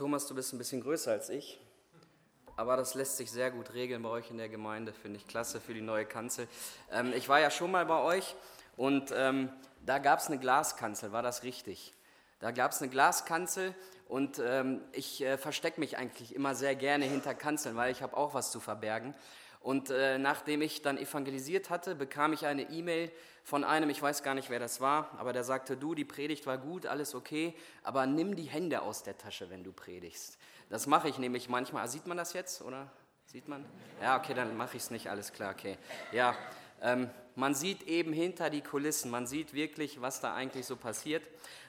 Thomas, du bist ein bisschen größer als ich, aber das lässt sich sehr gut regeln bei euch in der Gemeinde, finde ich klasse für die neue Kanzel. Ähm, ich war ja schon mal bei euch und ähm, da gab es eine Glaskanzel, war das richtig? Da gab es eine Glaskanzel und ähm, ich äh, verstecke mich eigentlich immer sehr gerne hinter Kanzeln, weil ich habe auch was zu verbergen. Und äh, nachdem ich dann evangelisiert hatte, bekam ich eine E-Mail von einem, ich weiß gar nicht, wer das war, aber der sagte, du, die Predigt war gut, alles okay, aber nimm die Hände aus der Tasche, wenn du predigst. Das mache ich nämlich manchmal. Sieht man das jetzt, oder? Sieht man? Ja, okay, dann mache ich es nicht, alles klar, okay. Ja, ähm, man sieht eben hinter die Kulissen, man sieht wirklich, was da eigentlich so passiert.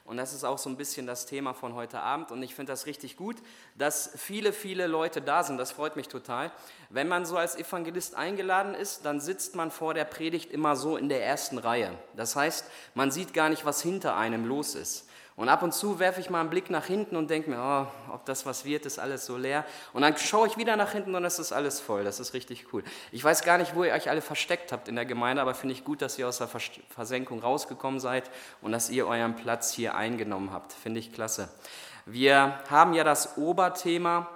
Und das ist auch so ein bisschen das Thema von heute Abend. Und ich finde das richtig gut, dass viele, viele Leute da sind. Das freut mich total. Wenn man so als Evangelist eingeladen ist, dann sitzt man vor der Predigt immer so in der ersten Reihe. Das heißt, man sieht gar nicht, was hinter einem los ist. Und ab und zu werfe ich mal einen Blick nach hinten und denke mir, oh, ob das was wird, ist alles so leer. Und dann schaue ich wieder nach hinten und es ist alles voll. Das ist richtig cool. Ich weiß gar nicht, wo ihr euch alle versteckt habt in der Gemeinde, aber finde ich gut, dass ihr aus der Versenkung rausgekommen seid und dass ihr euren Platz hier eingenommen habt. Finde ich klasse. Wir haben ja das Oberthema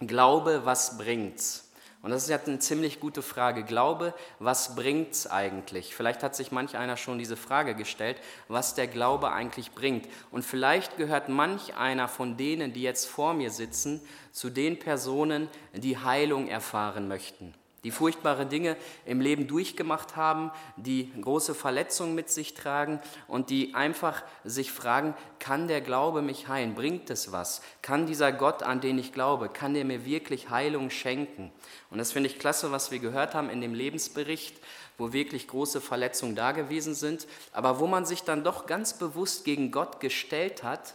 Glaube, was bringt's? Und das ist ja eine ziemlich gute Frage. Glaube, was bringt es eigentlich? Vielleicht hat sich manch einer schon diese Frage gestellt, was der Glaube eigentlich bringt. Und vielleicht gehört manch einer von denen, die jetzt vor mir sitzen, zu den Personen, die Heilung erfahren möchten die furchtbare Dinge im Leben durchgemacht haben, die große Verletzungen mit sich tragen und die einfach sich fragen, kann der Glaube mich heilen? Bringt es was? Kann dieser Gott, an den ich glaube, kann der mir wirklich Heilung schenken? Und das finde ich klasse, was wir gehört haben in dem Lebensbericht, wo wirklich große Verletzungen da gewesen sind, aber wo man sich dann doch ganz bewusst gegen Gott gestellt hat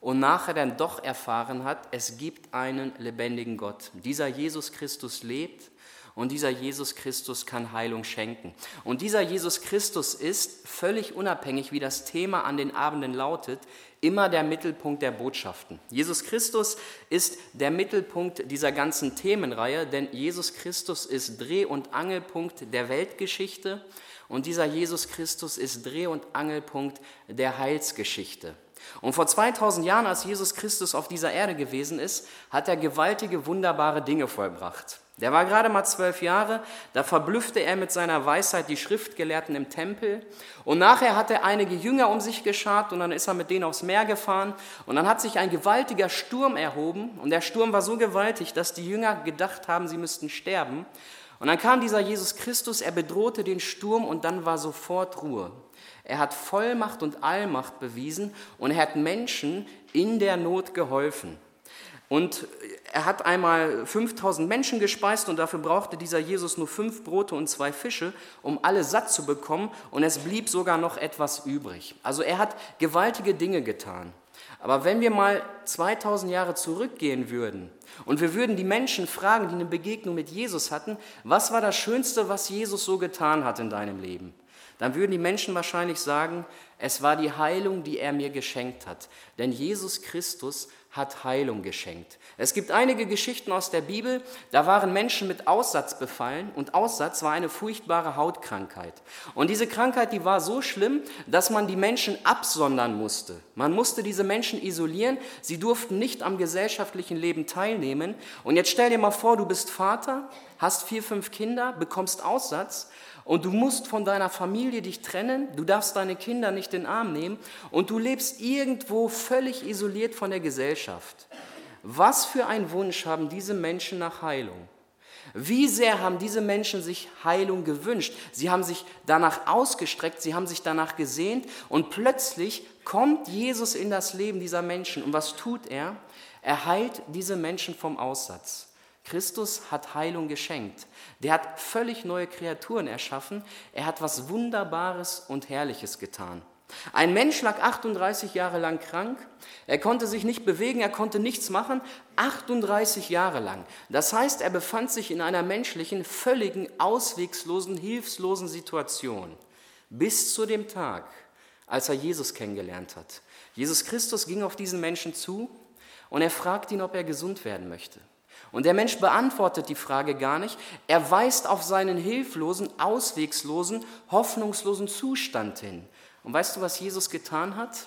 und nachher dann doch erfahren hat, es gibt einen lebendigen Gott. Dieser Jesus Christus lebt und dieser Jesus Christus kann Heilung schenken. Und dieser Jesus Christus ist, völlig unabhängig, wie das Thema an den Abenden lautet, immer der Mittelpunkt der Botschaften. Jesus Christus ist der Mittelpunkt dieser ganzen Themenreihe, denn Jesus Christus ist Dreh- und Angelpunkt der Weltgeschichte und dieser Jesus Christus ist Dreh- und Angelpunkt der Heilsgeschichte. Und vor 2000 Jahren, als Jesus Christus auf dieser Erde gewesen ist, hat er gewaltige, wunderbare Dinge vollbracht. Der war gerade mal zwölf Jahre, da verblüffte er mit seiner Weisheit die Schriftgelehrten im Tempel. Und nachher hat er einige Jünger um sich geschart und dann ist er mit denen aufs Meer gefahren. Und dann hat sich ein gewaltiger Sturm erhoben. Und der Sturm war so gewaltig, dass die Jünger gedacht haben, sie müssten sterben. Und dann kam dieser Jesus Christus, er bedrohte den Sturm und dann war sofort Ruhe. Er hat Vollmacht und Allmacht bewiesen und er hat Menschen in der Not geholfen. Und er hat einmal 5000 Menschen gespeist und dafür brauchte dieser Jesus nur fünf Brote und zwei Fische, um alle satt zu bekommen. Und es blieb sogar noch etwas übrig. Also er hat gewaltige Dinge getan. Aber wenn wir mal 2000 Jahre zurückgehen würden und wir würden die Menschen fragen, die eine Begegnung mit Jesus hatten, was war das Schönste, was Jesus so getan hat in deinem Leben? Dann würden die Menschen wahrscheinlich sagen, es war die Heilung, die er mir geschenkt hat. Denn Jesus Christus hat Heilung geschenkt. Es gibt einige Geschichten aus der Bibel, da waren Menschen mit Aussatz befallen und Aussatz war eine furchtbare Hautkrankheit. Und diese Krankheit, die war so schlimm, dass man die Menschen absondern musste. Man musste diese Menschen isolieren, sie durften nicht am gesellschaftlichen Leben teilnehmen. Und jetzt stell dir mal vor, du bist Vater, hast vier, fünf Kinder, bekommst Aussatz und du musst von deiner Familie dich trennen, du darfst deine Kinder nicht in den Arm nehmen und du lebst irgendwo völlig isoliert von der Gesellschaft. Was für ein Wunsch haben diese Menschen nach Heilung? Wie sehr haben diese Menschen sich Heilung gewünscht? Sie haben sich danach ausgestreckt, sie haben sich danach gesehnt und plötzlich kommt Jesus in das Leben dieser Menschen. Und was tut er? Er heilt diese Menschen vom Aussatz. Christus hat Heilung geschenkt. Der hat völlig neue Kreaturen erschaffen. Er hat was Wunderbares und Herrliches getan. Ein Mensch lag 38 Jahre lang krank. Er konnte sich nicht bewegen, er konnte nichts machen. 38 Jahre lang. Das heißt, er befand sich in einer menschlichen, völligen, auswegslosen, hilflosen Situation. Bis zu dem Tag, als er Jesus kennengelernt hat. Jesus Christus ging auf diesen Menschen zu und er fragt ihn, ob er gesund werden möchte. Und der Mensch beantwortet die Frage gar nicht. Er weist auf seinen hilflosen, auswegslosen, hoffnungslosen Zustand hin. Und weißt du, was Jesus getan hat?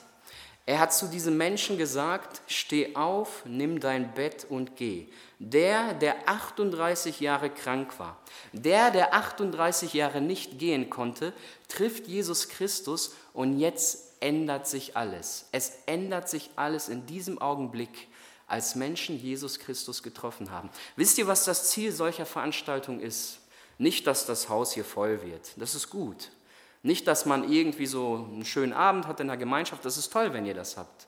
Er hat zu diesem Menschen gesagt, steh auf, nimm dein Bett und geh. Der, der 38 Jahre krank war, der, der 38 Jahre nicht gehen konnte, trifft Jesus Christus und jetzt ändert sich alles. Es ändert sich alles in diesem Augenblick, als Menschen Jesus Christus getroffen haben. Wisst ihr, was das Ziel solcher Veranstaltungen ist? Nicht, dass das Haus hier voll wird. Das ist gut. Nicht, dass man irgendwie so einen schönen Abend hat in der Gemeinschaft. Das ist toll, wenn ihr das habt.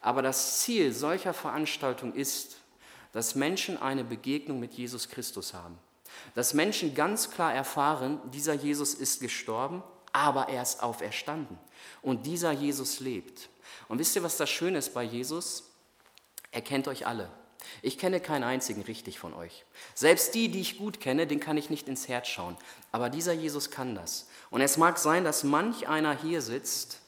Aber das Ziel solcher Veranstaltungen ist, dass Menschen eine Begegnung mit Jesus Christus haben. Dass Menschen ganz klar erfahren, dieser Jesus ist gestorben, aber er ist auferstanden. Und dieser Jesus lebt. Und wisst ihr, was das Schöne ist bei Jesus? Er kennt euch alle. Ich kenne keinen einzigen richtig von euch. Selbst die, die ich gut kenne, den kann ich nicht ins Herz schauen. Aber dieser Jesus kann das. Und es mag sein, dass manch einer hier sitzt,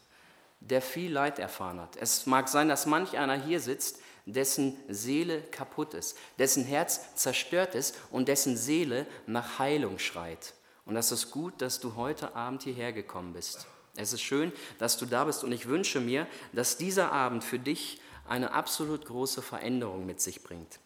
der viel Leid erfahren hat. Es mag sein, dass manch einer hier sitzt, dessen Seele kaputt ist, dessen Herz zerstört ist und dessen Seele nach Heilung schreit. Und das ist gut, dass du heute Abend hierher gekommen bist. Es ist schön, dass du da bist und ich wünsche mir, dass dieser Abend für dich eine absolut große Veränderung mit sich bringt.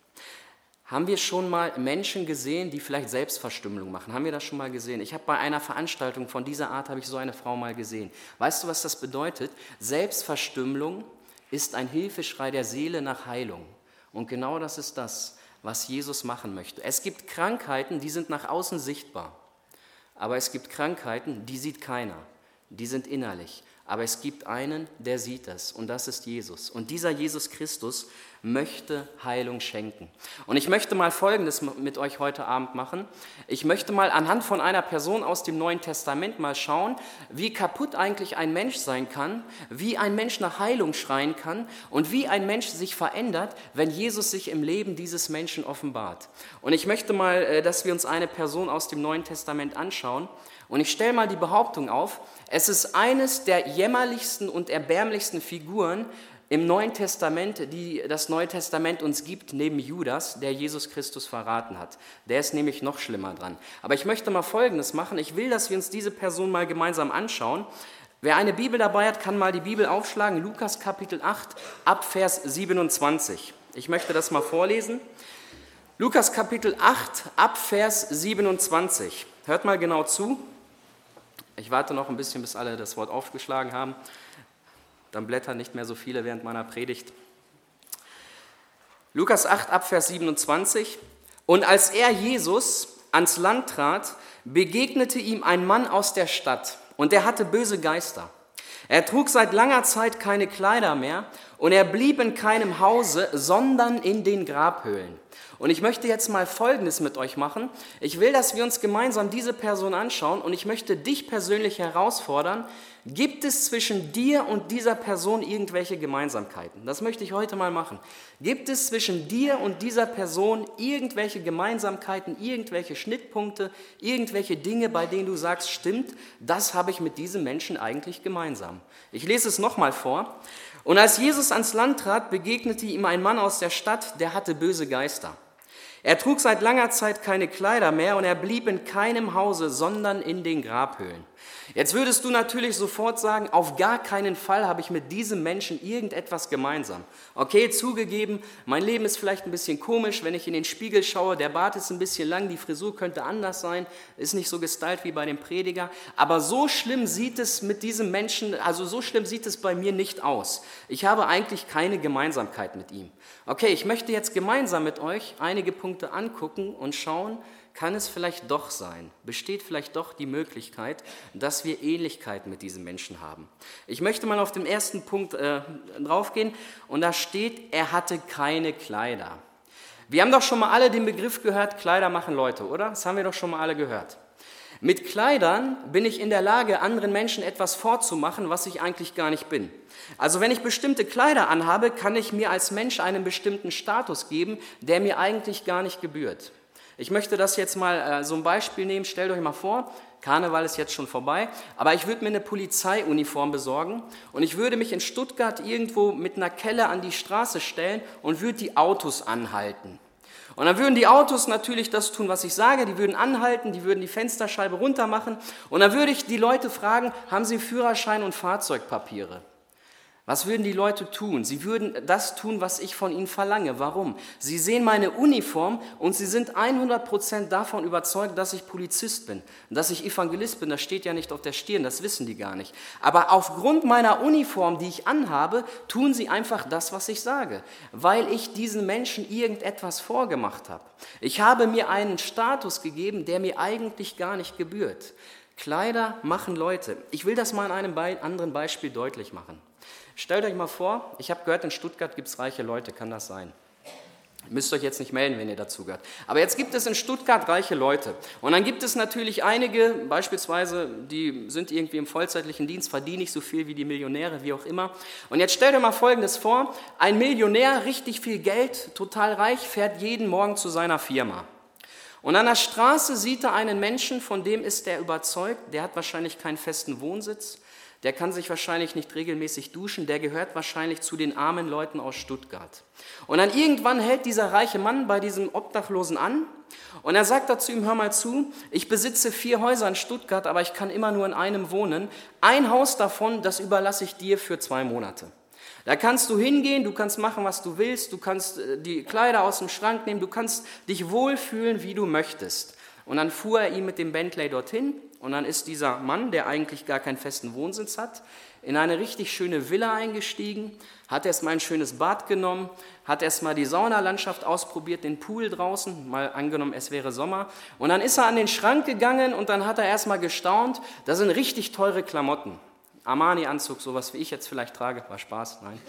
Haben wir schon mal Menschen gesehen, die vielleicht Selbstverstümmelung machen? Haben wir das schon mal gesehen? Ich habe bei einer Veranstaltung von dieser Art habe ich so eine Frau mal gesehen. Weißt du, was das bedeutet? Selbstverstümmelung ist ein Hilfeschrei der Seele nach Heilung. Und genau das ist das, was Jesus machen möchte. Es gibt Krankheiten, die sind nach außen sichtbar. Aber es gibt Krankheiten, die sieht keiner. Die sind innerlich. Aber es gibt einen, der sieht es, und das ist Jesus. Und dieser Jesus Christus möchte Heilung schenken. Und ich möchte mal Folgendes mit euch heute Abend machen. Ich möchte mal anhand von einer Person aus dem Neuen Testament mal schauen, wie kaputt eigentlich ein Mensch sein kann, wie ein Mensch nach Heilung schreien kann und wie ein Mensch sich verändert, wenn Jesus sich im Leben dieses Menschen offenbart. Und ich möchte mal, äh, dass wir uns eine Person aus dem Neuen Testament anschauen. Und ich stelle mal die Behauptung auf, es ist eines der jämmerlichsten und erbärmlichsten Figuren im Neuen Testament, die das Neue Testament uns gibt, neben Judas, der Jesus Christus verraten hat. Der ist nämlich noch schlimmer dran. Aber ich möchte mal Folgendes machen. Ich will, dass wir uns diese Person mal gemeinsam anschauen. Wer eine Bibel dabei hat, kann mal die Bibel aufschlagen. Lukas Kapitel 8 ab Vers 27. Ich möchte das mal vorlesen. Lukas Kapitel 8 ab Vers 27. Hört mal genau zu. Ich warte noch ein bisschen, bis alle das Wort aufgeschlagen haben. Dann blättern nicht mehr so viele während meiner Predigt. Lukas 8 ab Vers 27. Und als er Jesus ans Land trat, begegnete ihm ein Mann aus der Stadt und er hatte böse Geister. Er trug seit langer Zeit keine Kleider mehr und er blieb in keinem Hause, sondern in den Grabhöhlen. Und ich möchte jetzt mal Folgendes mit euch machen. Ich will, dass wir uns gemeinsam diese Person anschauen und ich möchte dich persönlich herausfordern. Gibt es zwischen dir und dieser Person irgendwelche Gemeinsamkeiten? Das möchte ich heute mal machen. Gibt es zwischen dir und dieser Person irgendwelche Gemeinsamkeiten, irgendwelche Schnittpunkte, irgendwelche Dinge, bei denen du sagst, stimmt, das habe ich mit diesem Menschen eigentlich gemeinsam? Ich lese es nochmal vor. Und als Jesus ans Land trat, begegnete ihm ein Mann aus der Stadt, der hatte böse Geister. Er trug seit langer Zeit keine Kleider mehr und er blieb in keinem Hause, sondern in den Grabhöhlen. Jetzt würdest du natürlich sofort sagen, auf gar keinen Fall habe ich mit diesem Menschen irgendetwas gemeinsam. Okay, zugegeben, mein Leben ist vielleicht ein bisschen komisch, wenn ich in den Spiegel schaue, der Bart ist ein bisschen lang, die Frisur könnte anders sein, ist nicht so gestylt wie bei dem Prediger, aber so schlimm sieht es mit diesem Menschen, also so schlimm sieht es bei mir nicht aus. Ich habe eigentlich keine Gemeinsamkeit mit ihm. Okay, ich möchte jetzt gemeinsam mit euch einige Punkte angucken und schauen, kann es vielleicht doch sein, besteht vielleicht doch die Möglichkeit, dass wir Ähnlichkeit mit diesem Menschen haben. Ich möchte mal auf den ersten Punkt äh, draufgehen und da steht, er hatte keine Kleider. Wir haben doch schon mal alle den Begriff gehört, Kleider machen Leute, oder? Das haben wir doch schon mal alle gehört. Mit Kleidern bin ich in der Lage, anderen Menschen etwas vorzumachen, was ich eigentlich gar nicht bin. Also wenn ich bestimmte Kleider anhabe, kann ich mir als Mensch einen bestimmten Status geben, der mir eigentlich gar nicht gebührt. Ich möchte das jetzt mal äh, so ein Beispiel nehmen. Stellt euch mal vor, Karneval ist jetzt schon vorbei, aber ich würde mir eine Polizeiuniform besorgen und ich würde mich in Stuttgart irgendwo mit einer Kelle an die Straße stellen und würde die Autos anhalten. Und dann würden die Autos natürlich das tun, was ich sage, die würden anhalten, die würden die Fensterscheibe runter machen und dann würde ich die Leute fragen, haben sie Führerschein und Fahrzeugpapiere? Was würden die Leute tun? Sie würden das tun, was ich von ihnen verlange. Warum? Sie sehen meine Uniform und sie sind 100% davon überzeugt, dass ich Polizist bin, dass ich Evangelist bin. Das steht ja nicht auf der Stirn, das wissen die gar nicht. Aber aufgrund meiner Uniform, die ich anhabe, tun sie einfach das, was ich sage, weil ich diesen Menschen irgendetwas vorgemacht habe. Ich habe mir einen Status gegeben, der mir eigentlich gar nicht gebührt. Kleider machen Leute. Ich will das mal an einem anderen Beispiel deutlich machen. Stellt euch mal vor, ich habe gehört, in Stuttgart gibt es reiche Leute, kann das sein? Müsst euch jetzt nicht melden, wenn ihr dazu gehört. Aber jetzt gibt es in Stuttgart reiche Leute. Und dann gibt es natürlich einige, beispielsweise, die sind irgendwie im vollzeitlichen Dienst, verdienen nicht so viel wie die Millionäre, wie auch immer. Und jetzt stellt euch mal Folgendes vor. Ein Millionär, richtig viel Geld, total reich, fährt jeden Morgen zu seiner Firma. Und an der Straße sieht er einen Menschen, von dem ist er überzeugt, der hat wahrscheinlich keinen festen Wohnsitz, der kann sich wahrscheinlich nicht regelmäßig duschen, der gehört wahrscheinlich zu den armen Leuten aus Stuttgart. Und dann irgendwann hält dieser reiche Mann bei diesem Obdachlosen an und er sagt dazu ihm, hör mal zu, ich besitze vier Häuser in Stuttgart, aber ich kann immer nur in einem wohnen. Ein Haus davon, das überlasse ich dir für zwei Monate. Da kannst du hingehen, du kannst machen, was du willst, du kannst äh, die Kleider aus dem Schrank nehmen, du kannst dich wohlfühlen, wie du möchtest. Und dann fuhr er ihm mit dem Bentley dorthin und dann ist dieser Mann, der eigentlich gar keinen festen Wohnsitz hat, in eine richtig schöne Villa eingestiegen, hat erstmal ein schönes Bad genommen, hat erstmal die Saunalandschaft ausprobiert, den Pool draußen, mal angenommen, es wäre Sommer. Und dann ist er an den Schrank gegangen und dann hat er erstmal gestaunt, da sind richtig teure Klamotten. Armani-Anzug, sowas wie ich jetzt vielleicht trage, war Spaß, nein.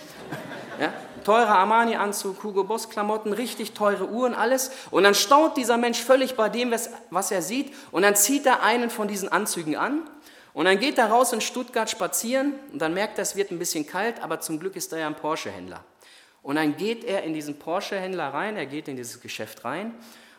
Ja? Teurer Armani-Anzug, Hugo Boss-Klamotten, richtig teure Uhren, alles. Und dann staunt dieser Mensch völlig bei dem, was er sieht. Und dann zieht er einen von diesen Anzügen an. Und dann geht er raus in Stuttgart spazieren. Und dann merkt er, es wird ein bisschen kalt, aber zum Glück ist er ja ein Porsche-Händler. Und dann geht er in diesen Porsche-Händler rein, er geht in dieses Geschäft rein.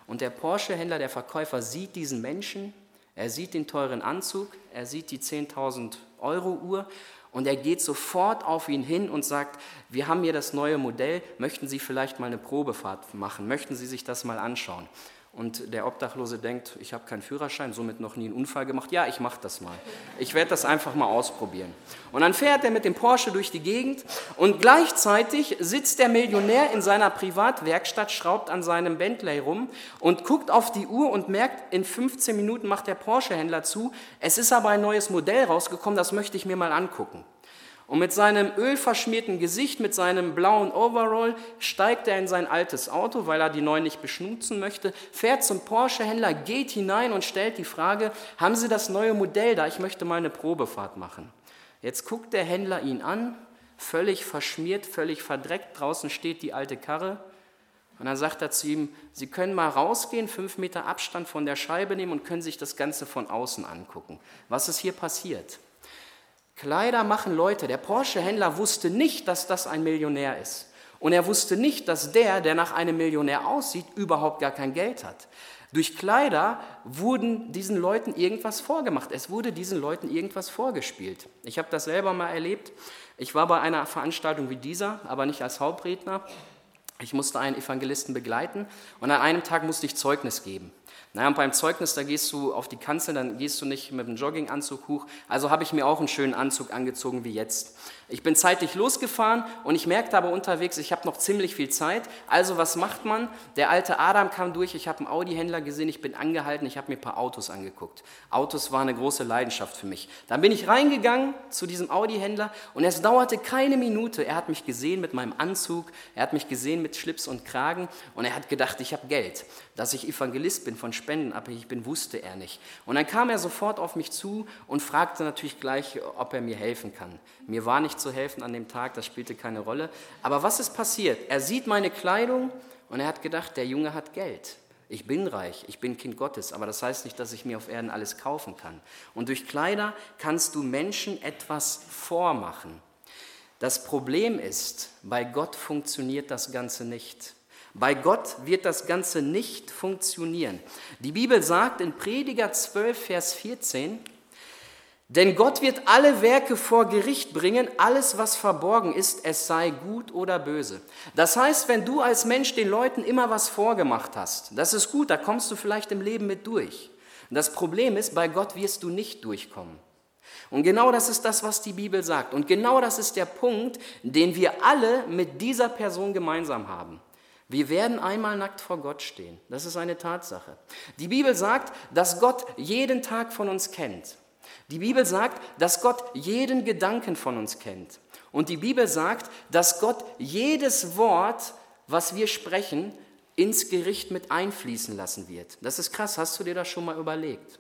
Und der Porsche-Händler, der Verkäufer, sieht diesen Menschen, er sieht den teuren Anzug, er sieht die 10.000 Euro Uhr und er geht sofort auf ihn hin und sagt, wir haben hier das neue Modell, möchten Sie vielleicht mal eine Probefahrt machen, möchten Sie sich das mal anschauen? Und der Obdachlose denkt, ich habe keinen Führerschein, somit noch nie einen Unfall gemacht. Ja, ich mache das mal. Ich werde das einfach mal ausprobieren. Und dann fährt er mit dem Porsche durch die Gegend und gleichzeitig sitzt der Millionär in seiner Privatwerkstatt, schraubt an seinem Bentley rum und guckt auf die Uhr und merkt, in 15 Minuten macht der Porsche-Händler zu. Es ist aber ein neues Modell rausgekommen, das möchte ich mir mal angucken. Und mit seinem ölverschmierten Gesicht, mit seinem blauen Overall, steigt er in sein altes Auto, weil er die neuen nicht beschnutzen möchte, fährt zum Porsche-Händler, geht hinein und stellt die Frage, haben Sie das neue Modell da? Ich möchte mal eine Probefahrt machen. Jetzt guckt der Händler ihn an, völlig verschmiert, völlig verdreckt, draußen steht die alte Karre. Und dann sagt er zu ihm, Sie können mal rausgehen, fünf Meter Abstand von der Scheibe nehmen und können sich das Ganze von außen angucken. Was ist hier passiert? Kleider machen Leute. Der Porsche-Händler wusste nicht, dass das ein Millionär ist. Und er wusste nicht, dass der, der nach einem Millionär aussieht, überhaupt gar kein Geld hat. Durch Kleider wurden diesen Leuten irgendwas vorgemacht. Es wurde diesen Leuten irgendwas vorgespielt. Ich habe das selber mal erlebt. Ich war bei einer Veranstaltung wie dieser, aber nicht als Hauptredner. Ich musste einen Evangelisten begleiten und an einem Tag musste ich Zeugnis geben. Naja, und beim Zeugnis, da gehst du auf die Kanzel, dann gehst du nicht mit dem Jogginganzug hoch. Also habe ich mir auch einen schönen Anzug angezogen wie jetzt. Ich bin zeitlich losgefahren und ich merkte aber unterwegs, ich habe noch ziemlich viel Zeit. Also was macht man? Der alte Adam kam durch, ich habe einen Audi-Händler gesehen, ich bin angehalten, ich habe mir ein paar Autos angeguckt. Autos war eine große Leidenschaft für mich. Dann bin ich reingegangen zu diesem Audi-Händler und es dauerte keine Minute. Er hat mich gesehen mit meinem Anzug, er hat mich gesehen mit Schlips und Kragen und er hat gedacht, ich habe Geld. Dass ich Evangelist bin, von Spenden abhängig bin, wusste er nicht. Und dann kam er sofort auf mich zu und fragte natürlich gleich, ob er mir helfen kann. Mir war nicht zu helfen an dem Tag, das spielte keine Rolle. Aber was ist passiert? Er sieht meine Kleidung und er hat gedacht, der Junge hat Geld. Ich bin reich, ich bin Kind Gottes, aber das heißt nicht, dass ich mir auf Erden alles kaufen kann. Und durch Kleider kannst du Menschen etwas vormachen. Das Problem ist, bei Gott funktioniert das Ganze nicht. Bei Gott wird das Ganze nicht funktionieren. Die Bibel sagt in Prediger 12, Vers 14, denn Gott wird alle Werke vor Gericht bringen, alles, was verborgen ist, es sei gut oder böse. Das heißt, wenn du als Mensch den Leuten immer was vorgemacht hast, das ist gut, da kommst du vielleicht im Leben mit durch. Das Problem ist, bei Gott wirst du nicht durchkommen. Und genau das ist das, was die Bibel sagt. Und genau das ist der Punkt, den wir alle mit dieser Person gemeinsam haben. Wir werden einmal nackt vor Gott stehen. Das ist eine Tatsache. Die Bibel sagt, dass Gott jeden Tag von uns kennt. Die Bibel sagt, dass Gott jeden Gedanken von uns kennt. Und die Bibel sagt, dass Gott jedes Wort, was wir sprechen, ins Gericht mit einfließen lassen wird. Das ist krass. Hast du dir das schon mal überlegt?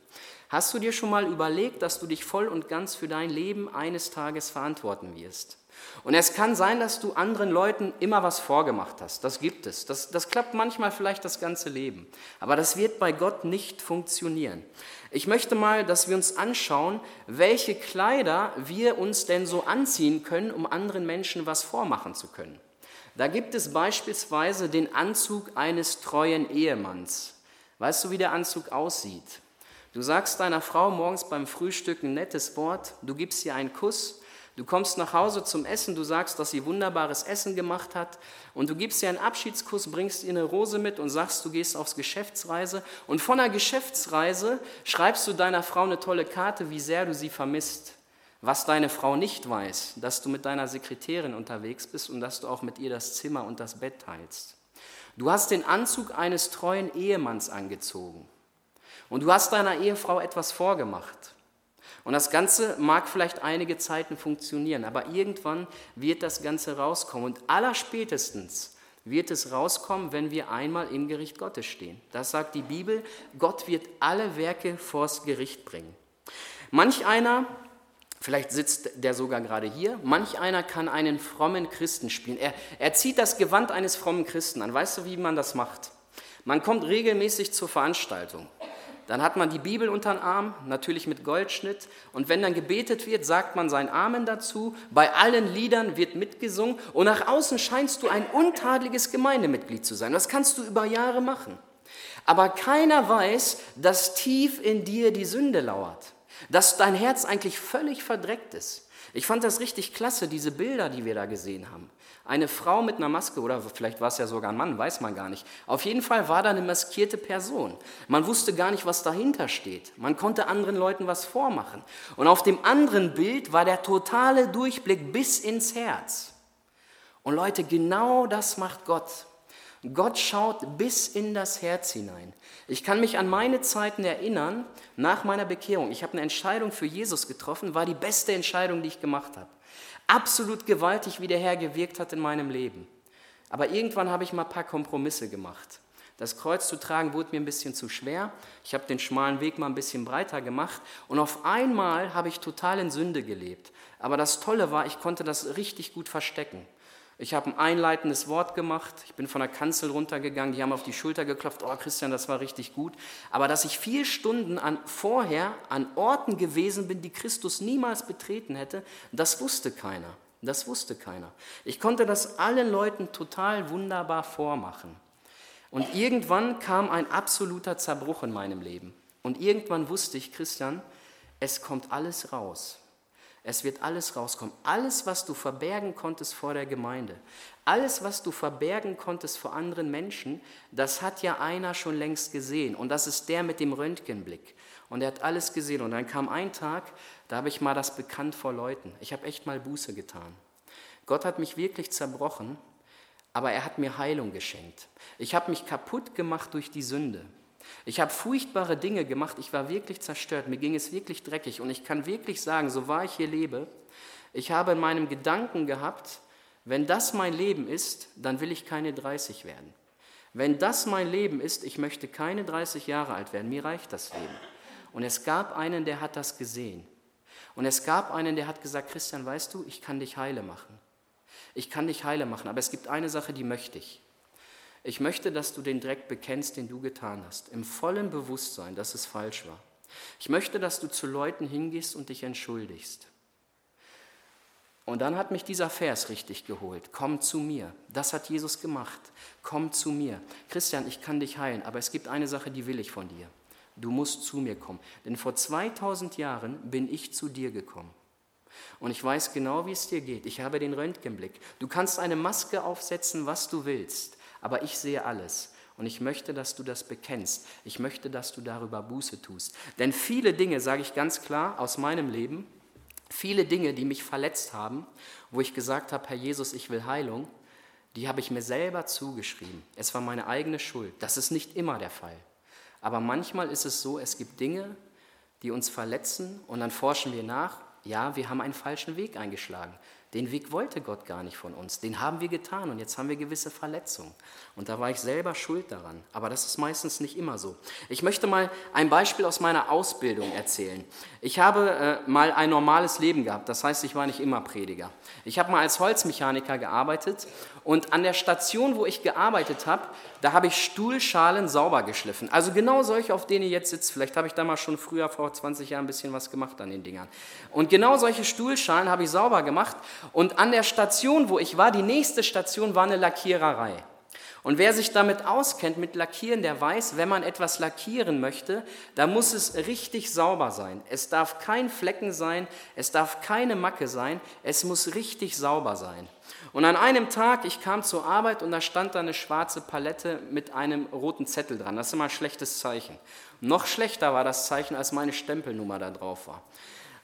Hast du dir schon mal überlegt, dass du dich voll und ganz für dein Leben eines Tages verantworten wirst? Und es kann sein, dass du anderen Leuten immer was vorgemacht hast. Das gibt es. Das, das klappt manchmal vielleicht das ganze Leben. Aber das wird bei Gott nicht funktionieren. Ich möchte mal, dass wir uns anschauen, welche Kleider wir uns denn so anziehen können, um anderen Menschen was vormachen zu können. Da gibt es beispielsweise den Anzug eines treuen Ehemanns. Weißt du, wie der Anzug aussieht? Du sagst deiner Frau morgens beim Frühstück ein nettes Wort, du gibst ihr einen Kuss, du kommst nach Hause zum Essen, du sagst, dass sie wunderbares Essen gemacht hat und du gibst ihr einen Abschiedskuss, bringst ihr eine Rose mit und sagst, du gehst aufs Geschäftsreise und von der Geschäftsreise schreibst du deiner Frau eine tolle Karte, wie sehr du sie vermisst. Was deine Frau nicht weiß, dass du mit deiner Sekretärin unterwegs bist und dass du auch mit ihr das Zimmer und das Bett teilst. Du hast den Anzug eines treuen Ehemanns angezogen. Und du hast deiner Ehefrau etwas vorgemacht. Und das Ganze mag vielleicht einige Zeiten funktionieren, aber irgendwann wird das Ganze rauskommen. Und allerspätestens wird es rauskommen, wenn wir einmal im Gericht Gottes stehen. Das sagt die Bibel, Gott wird alle Werke vors Gericht bringen. Manch einer, vielleicht sitzt der sogar gerade hier, manch einer kann einen frommen Christen spielen. Er, er zieht das Gewand eines frommen Christen an. Weißt du, wie man das macht? Man kommt regelmäßig zur Veranstaltung. Dann hat man die Bibel unter den Arm, natürlich mit Goldschnitt. Und wenn dann gebetet wird, sagt man sein Amen dazu. Bei allen Liedern wird mitgesungen. Und nach außen scheinst du ein untadeliges Gemeindemitglied zu sein. Das kannst du über Jahre machen. Aber keiner weiß, dass tief in dir die Sünde lauert. Dass dein Herz eigentlich völlig verdreckt ist. Ich fand das richtig klasse, diese Bilder, die wir da gesehen haben. Eine Frau mit einer Maske oder vielleicht war es ja sogar ein Mann, weiß man gar nicht. Auf jeden Fall war da eine maskierte Person. Man wusste gar nicht, was dahinter steht. Man konnte anderen Leuten was vormachen. Und auf dem anderen Bild war der totale Durchblick bis ins Herz. Und Leute, genau das macht Gott. Gott schaut bis in das Herz hinein. Ich kann mich an meine Zeiten erinnern, nach meiner Bekehrung. Ich habe eine Entscheidung für Jesus getroffen, war die beste Entscheidung, die ich gemacht habe absolut gewaltig, wie der Herr gewirkt hat in meinem Leben. Aber irgendwann habe ich mal ein paar Kompromisse gemacht. Das Kreuz zu tragen wurde mir ein bisschen zu schwer. Ich habe den schmalen Weg mal ein bisschen breiter gemacht und auf einmal habe ich total in Sünde gelebt. Aber das Tolle war, ich konnte das richtig gut verstecken. Ich habe ein einleitendes Wort gemacht, ich bin von der Kanzel runtergegangen, die haben auf die Schulter geklopft, oh Christian, das war richtig gut. Aber dass ich vier Stunden an, vorher an Orten gewesen bin, die Christus niemals betreten hätte, das wusste keiner. Das wusste keiner. Ich konnte das allen Leuten total wunderbar vormachen. Und irgendwann kam ein absoluter Zerbruch in meinem Leben. Und irgendwann wusste ich, Christian, es kommt alles raus. Es wird alles rauskommen. Alles, was du verbergen konntest vor der Gemeinde, alles, was du verbergen konntest vor anderen Menschen, das hat ja einer schon längst gesehen. Und das ist der mit dem Röntgenblick. Und er hat alles gesehen. Und dann kam ein Tag, da habe ich mal das bekannt vor Leuten. Ich habe echt mal Buße getan. Gott hat mich wirklich zerbrochen, aber er hat mir Heilung geschenkt. Ich habe mich kaputt gemacht durch die Sünde. Ich habe furchtbare Dinge gemacht, ich war wirklich zerstört, mir ging es wirklich dreckig und ich kann wirklich sagen, so wahr ich hier lebe, ich habe in meinem Gedanken gehabt, wenn das mein Leben ist, dann will ich keine 30 werden. Wenn das mein Leben ist, ich möchte keine 30 Jahre alt werden, mir reicht das Leben. Und es gab einen, der hat das gesehen. Und es gab einen, der hat gesagt, Christian, weißt du, ich kann dich heile machen. Ich kann dich heile machen, aber es gibt eine Sache, die möchte ich. Ich möchte, dass du den Dreck bekennst, den du getan hast, im vollen Bewusstsein, dass es falsch war. Ich möchte, dass du zu Leuten hingehst und dich entschuldigst. Und dann hat mich dieser Vers richtig geholt. Komm zu mir. Das hat Jesus gemacht. Komm zu mir. Christian, ich kann dich heilen, aber es gibt eine Sache, die will ich von dir. Du musst zu mir kommen. Denn vor 2000 Jahren bin ich zu dir gekommen. Und ich weiß genau, wie es dir geht. Ich habe den Röntgenblick. Du kannst eine Maske aufsetzen, was du willst aber ich sehe alles. Und ich möchte, dass du das bekennst. Ich möchte, dass du darüber Buße tust. Denn viele Dinge, sage ich ganz klar, aus meinem Leben, Viele Dinge, die mich verletzt haben, wo ich gesagt habe, Herr Jesus, ich will Heilung, die habe ich mir selber zugeschrieben. Es war meine eigene Schuld. Das ist nicht immer der Fall. Aber manchmal ist es so, es gibt Dinge, die uns verletzen und dann forschen wir nach, ja, wir haben einen falschen Weg eingeschlagen. Den Weg wollte Gott gar nicht von uns. Den haben wir getan und jetzt haben wir gewisse Verletzungen. Und da war ich selber schuld daran. Aber das ist meistens nicht immer so. Ich möchte mal ein Beispiel aus meiner Ausbildung erzählen. Ich habe äh, mal ein normales Leben gehabt. Das heißt, ich war nicht immer Prediger. Ich habe mal als Holzmechaniker gearbeitet und an der Station, wo ich gearbeitet habe, da habe ich Stuhlschalen sauber geschliffen. Also genau solche, auf denen ihr jetzt sitzt. Vielleicht habe ich da mal schon früher, vor 20 Jahren, ein bisschen was gemacht an den Dingern. Und genau solche Stuhlschalen habe ich sauber gemacht. Und an der Station, wo ich war, die nächste Station war eine Lackiererei. Und wer sich damit auskennt, mit Lackieren, der weiß, wenn man etwas lackieren möchte, da muss es richtig sauber sein. Es darf kein Flecken sein, es darf keine Macke sein, es muss richtig sauber sein. Und an einem Tag, ich kam zur Arbeit und da stand da eine schwarze Palette mit einem roten Zettel dran. Das ist immer ein schlechtes Zeichen. Noch schlechter war das Zeichen, als meine Stempelnummer da drauf war.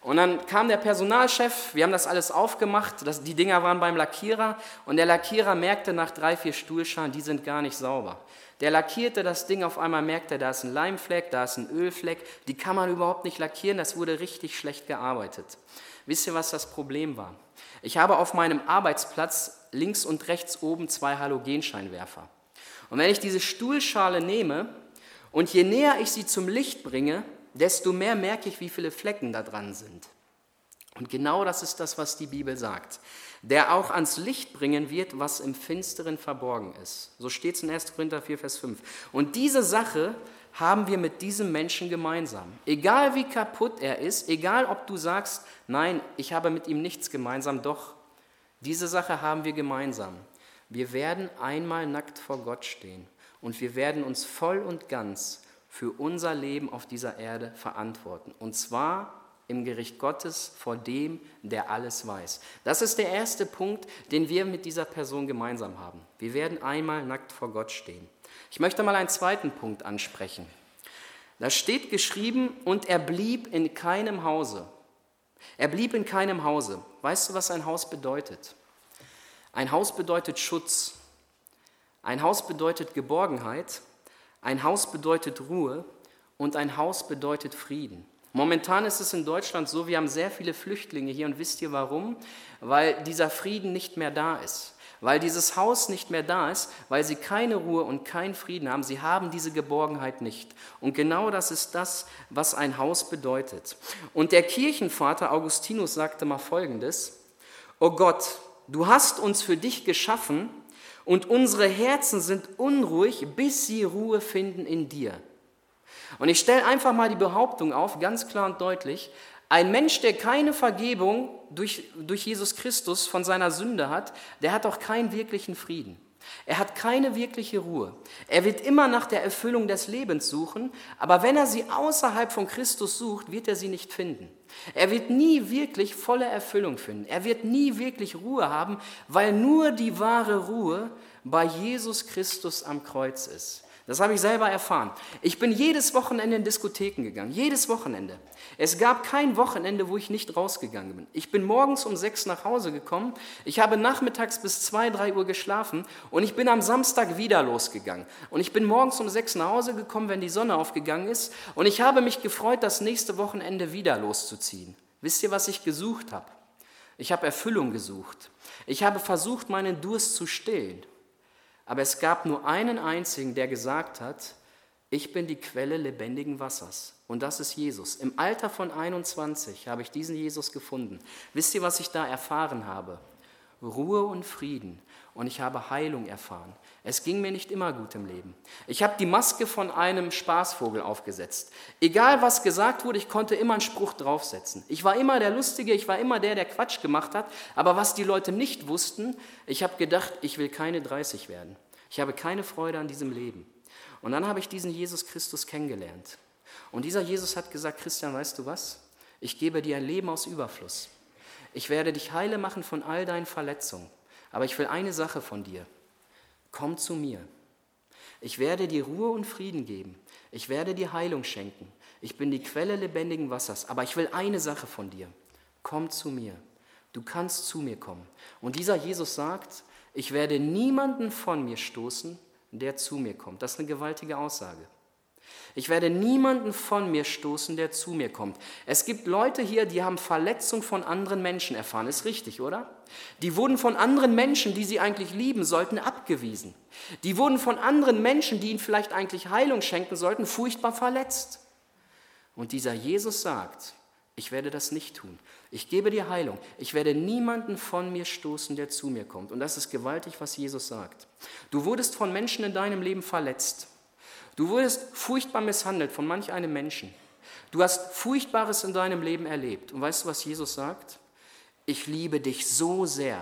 Und dann kam der Personalchef, wir haben das alles aufgemacht, das, die Dinger waren beim Lackierer und der Lackierer merkte nach drei, vier Stuhlschalen, die sind gar nicht sauber. Der lackierte das Ding, auf einmal merkte, da ist ein Leimfleck, da ist ein Ölfleck, die kann man überhaupt nicht lackieren, das wurde richtig schlecht gearbeitet. Wisst ihr, was das Problem war? Ich habe auf meinem Arbeitsplatz links und rechts oben zwei Halogenscheinwerfer. Und wenn ich diese Stuhlschale nehme und je näher ich sie zum Licht bringe, desto mehr merke ich, wie viele Flecken da dran sind. Und genau das ist das, was die Bibel sagt. Der auch ans Licht bringen wird, was im Finsteren verborgen ist. So steht es in 1. Korinther 4, Vers 5. Und diese Sache haben wir mit diesem Menschen gemeinsam. Egal wie kaputt er ist, egal ob du sagst, nein, ich habe mit ihm nichts gemeinsam, doch, diese Sache haben wir gemeinsam. Wir werden einmal nackt vor Gott stehen und wir werden uns voll und ganz für unser Leben auf dieser Erde verantworten. Und zwar im Gericht Gottes vor dem, der alles weiß. Das ist der erste Punkt, den wir mit dieser Person gemeinsam haben. Wir werden einmal nackt vor Gott stehen. Ich möchte mal einen zweiten Punkt ansprechen. Da steht geschrieben, und er blieb in keinem Hause. Er blieb in keinem Hause. Weißt du, was ein Haus bedeutet? Ein Haus bedeutet Schutz. Ein Haus bedeutet Geborgenheit. Ein Haus bedeutet Ruhe und ein Haus bedeutet Frieden. Momentan ist es in Deutschland so, wir haben sehr viele Flüchtlinge hier und wisst ihr warum? Weil dieser Frieden nicht mehr da ist. Weil dieses Haus nicht mehr da ist, weil sie keine Ruhe und keinen Frieden haben. Sie haben diese Geborgenheit nicht. Und genau das ist das, was ein Haus bedeutet. Und der Kirchenvater Augustinus sagte mal Folgendes. O Gott, du hast uns für dich geschaffen und unsere Herzen sind unruhig, bis sie Ruhe finden in dir. Und ich stelle einfach mal die Behauptung auf, ganz klar und deutlich, ein Mensch, der keine Vergebung durch, durch Jesus Christus von seiner Sünde hat, der hat auch keinen wirklichen Frieden. Er hat keine wirkliche Ruhe. Er wird immer nach der Erfüllung des Lebens suchen, aber wenn er sie außerhalb von Christus sucht, wird er sie nicht finden. Er wird nie wirklich volle Erfüllung finden. Er wird nie wirklich Ruhe haben, weil nur die wahre Ruhe bei Jesus Christus am Kreuz ist. Das habe ich selber erfahren. Ich bin jedes Wochenende in Diskotheken gegangen, jedes Wochenende. Es gab kein Wochenende, wo ich nicht rausgegangen bin. Ich bin morgens um sechs nach Hause gekommen, ich habe nachmittags bis zwei, drei Uhr geschlafen und ich bin am Samstag wieder losgegangen. Und ich bin morgens um sechs nach Hause gekommen, wenn die Sonne aufgegangen ist und ich habe mich gefreut, das nächste Wochenende wieder loszuziehen. Wisst ihr, was ich gesucht habe? Ich habe Erfüllung gesucht. Ich habe versucht, meinen Durst zu stillen. Aber es gab nur einen einzigen, der gesagt hat, ich bin die Quelle lebendigen Wassers. Und das ist Jesus. Im Alter von 21 habe ich diesen Jesus gefunden. Wisst ihr, was ich da erfahren habe? Ruhe und Frieden. Und ich habe Heilung erfahren. Es ging mir nicht immer gut im Leben. Ich habe die Maske von einem Spaßvogel aufgesetzt. Egal was gesagt wurde, ich konnte immer einen Spruch draufsetzen. Ich war immer der Lustige, ich war immer der, der Quatsch gemacht hat. Aber was die Leute nicht wussten, ich habe gedacht, ich will keine 30 werden. Ich habe keine Freude an diesem Leben. Und dann habe ich diesen Jesus Christus kennengelernt. Und dieser Jesus hat gesagt, Christian, weißt du was? Ich gebe dir ein Leben aus Überfluss. Ich werde dich heile machen von all deinen Verletzungen. Aber ich will eine Sache von dir komm zu mir. Ich werde dir Ruhe und Frieden geben. Ich werde dir Heilung schenken. Ich bin die Quelle lebendigen Wassers. Aber ich will eine Sache von dir. komm zu mir. Du kannst zu mir kommen. Und dieser Jesus sagt, ich werde niemanden von mir stoßen, der zu mir kommt. Das ist eine gewaltige Aussage. Ich werde niemanden von mir stoßen, der zu mir kommt. Es gibt Leute hier, die haben Verletzung von anderen Menschen erfahren. Ist richtig, oder? Die wurden von anderen Menschen, die sie eigentlich lieben sollten, abgewiesen. Die wurden von anderen Menschen, die ihnen vielleicht eigentlich Heilung schenken sollten, furchtbar verletzt. Und dieser Jesus sagt, ich werde das nicht tun. Ich gebe dir Heilung. Ich werde niemanden von mir stoßen, der zu mir kommt. Und das ist gewaltig, was Jesus sagt. Du wurdest von Menschen in deinem Leben verletzt. Du wurdest furchtbar misshandelt von manch einem Menschen. Du hast Furchtbares in deinem Leben erlebt. Und weißt du, was Jesus sagt? Ich liebe dich so sehr.